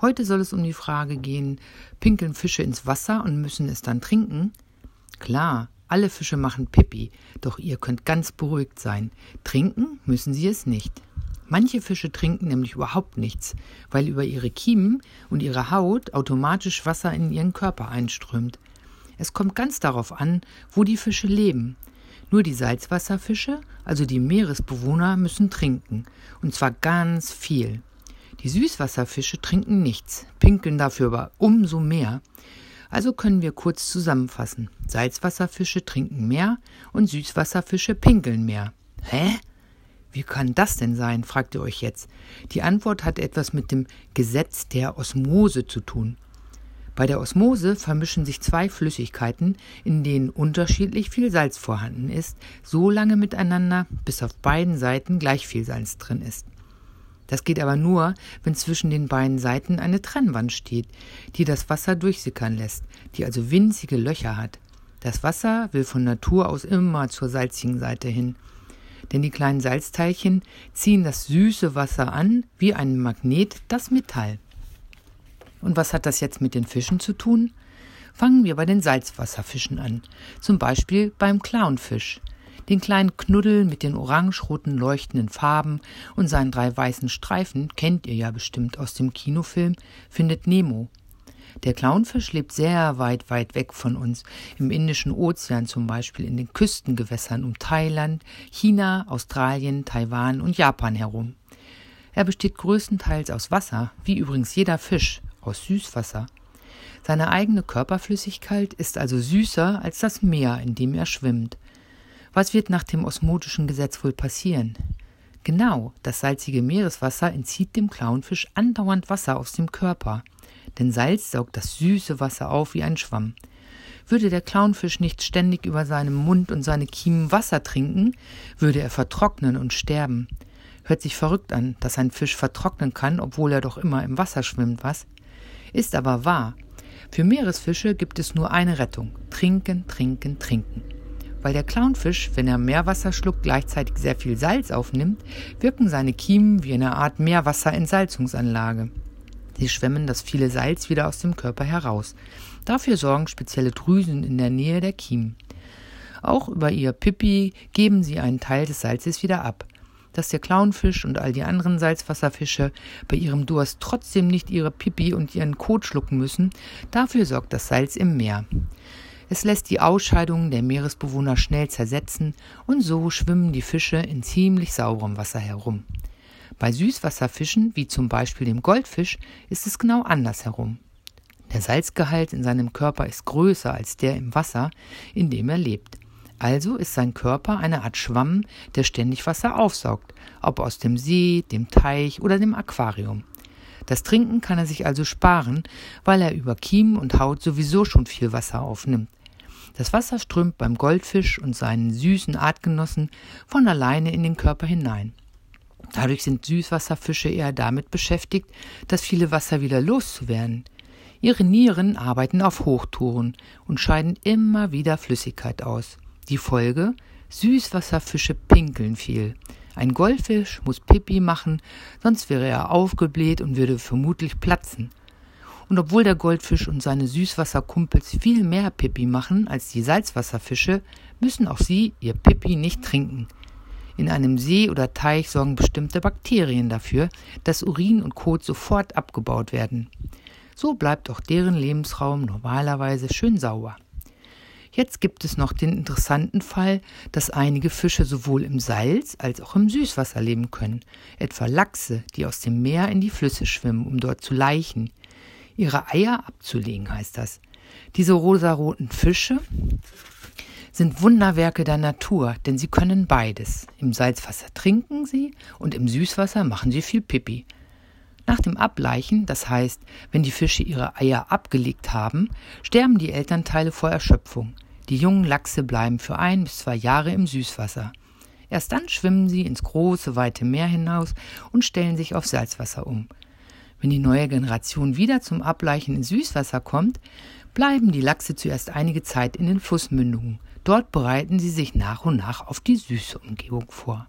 Heute soll es um die Frage gehen, pinkeln Fische ins Wasser und müssen es dann trinken? Klar, alle Fische machen Pipi, doch ihr könnt ganz beruhigt sein. Trinken müssen sie es nicht. Manche Fische trinken nämlich überhaupt nichts, weil über ihre Kiemen und ihre Haut automatisch Wasser in ihren Körper einströmt. Es kommt ganz darauf an, wo die Fische leben. Nur die Salzwasserfische, also die Meeresbewohner, müssen trinken, und zwar ganz viel. Die Süßwasserfische trinken nichts, pinkeln dafür aber umso mehr. Also können wir kurz zusammenfassen. Salzwasserfische trinken mehr und Süßwasserfische pinkeln mehr. Hä? Wie kann das denn sein? fragt ihr euch jetzt. Die Antwort hat etwas mit dem Gesetz der Osmose zu tun. Bei der Osmose vermischen sich zwei Flüssigkeiten, in denen unterschiedlich viel Salz vorhanden ist, so lange miteinander, bis auf beiden Seiten gleich viel Salz drin ist. Das geht aber nur, wenn zwischen den beiden Seiten eine Trennwand steht, die das Wasser durchsickern lässt, die also winzige Löcher hat. Das Wasser will von Natur aus immer zur salzigen Seite hin. Denn die kleinen Salzteilchen ziehen das süße Wasser an, wie ein Magnet das Metall. Und was hat das jetzt mit den Fischen zu tun? Fangen wir bei den Salzwasserfischen an, zum Beispiel beim Clownfisch. Den kleinen Knuddel mit den orangeroten leuchtenden Farben und seinen drei weißen Streifen kennt ihr ja bestimmt aus dem Kinofilm Findet Nemo. Der Clownfisch lebt sehr weit, weit weg von uns, im Indischen Ozean zum Beispiel, in den Küstengewässern um Thailand, China, Australien, Taiwan und Japan herum. Er besteht größtenteils aus Wasser, wie übrigens jeder Fisch, aus Süßwasser. Seine eigene Körperflüssigkeit ist also süßer als das Meer, in dem er schwimmt. Was wird nach dem osmotischen Gesetz wohl passieren? Genau, das salzige Meereswasser entzieht dem Clownfisch andauernd Wasser aus dem Körper. Denn Salz saugt das süße Wasser auf wie ein Schwamm. Würde der Clownfisch nicht ständig über seinem Mund und seine Kiemen Wasser trinken, würde er vertrocknen und sterben. Hört sich verrückt an, dass ein Fisch vertrocknen kann, obwohl er doch immer im Wasser schwimmt, was? Ist aber wahr. Für Meeresfische gibt es nur eine Rettung. Trinken, trinken, trinken. Weil der Clownfisch, wenn er Meerwasser schluckt, gleichzeitig sehr viel Salz aufnimmt, wirken seine Kiemen wie eine Art Meerwasserentsalzungsanlage. Sie schwemmen das viele Salz wieder aus dem Körper heraus. Dafür sorgen spezielle Drüsen in der Nähe der Kiemen. Auch über ihr Pipi geben sie einen Teil des Salzes wieder ab. Dass der Clownfisch und all die anderen Salzwasserfische bei ihrem Durst trotzdem nicht ihre Pipi und ihren Kot schlucken müssen, dafür sorgt das Salz im Meer. Es lässt die Ausscheidungen der Meeresbewohner schnell zersetzen und so schwimmen die Fische in ziemlich sauberem Wasser herum. Bei Süßwasserfischen, wie zum Beispiel dem Goldfisch, ist es genau andersherum. Der Salzgehalt in seinem Körper ist größer als der im Wasser, in dem er lebt. Also ist sein Körper eine Art Schwamm, der ständig Wasser aufsaugt, ob aus dem See, dem Teich oder dem Aquarium. Das Trinken kann er sich also sparen, weil er über Kiemen und Haut sowieso schon viel Wasser aufnimmt. Das Wasser strömt beim Goldfisch und seinen süßen Artgenossen von alleine in den Körper hinein. Dadurch sind Süßwasserfische eher damit beschäftigt, das viele Wasser wieder loszuwerden. Ihre Nieren arbeiten auf Hochtouren und scheiden immer wieder Flüssigkeit aus. Die Folge? Süßwasserfische pinkeln viel. Ein Goldfisch muss Pipi machen, sonst wäre er aufgebläht und würde vermutlich platzen. Und obwohl der Goldfisch und seine Süßwasserkumpels viel mehr Pipi machen als die Salzwasserfische, müssen auch sie ihr Pipi nicht trinken. In einem See oder Teich sorgen bestimmte Bakterien dafür, dass Urin und Kot sofort abgebaut werden. So bleibt auch deren Lebensraum normalerweise schön sauber. Jetzt gibt es noch den interessanten Fall, dass einige Fische sowohl im Salz als auch im Süßwasser leben können, etwa Lachse, die aus dem Meer in die Flüsse schwimmen, um dort zu laichen ihre Eier abzulegen, heißt das. Diese rosaroten Fische sind Wunderwerke der Natur, denn sie können beides. Im Salzwasser trinken sie und im Süßwasser machen sie viel Pipi. Nach dem Ableichen, das heißt, wenn die Fische ihre Eier abgelegt haben, sterben die Elternteile vor Erschöpfung. Die jungen Lachse bleiben für ein bis zwei Jahre im Süßwasser. Erst dann schwimmen sie ins große, weite Meer hinaus und stellen sich auf Salzwasser um. Wenn die neue Generation wieder zum Ableichen ins Süßwasser kommt, bleiben die Lachse zuerst einige Zeit in den Flussmündungen. Dort bereiten sie sich nach und nach auf die süße Umgebung vor.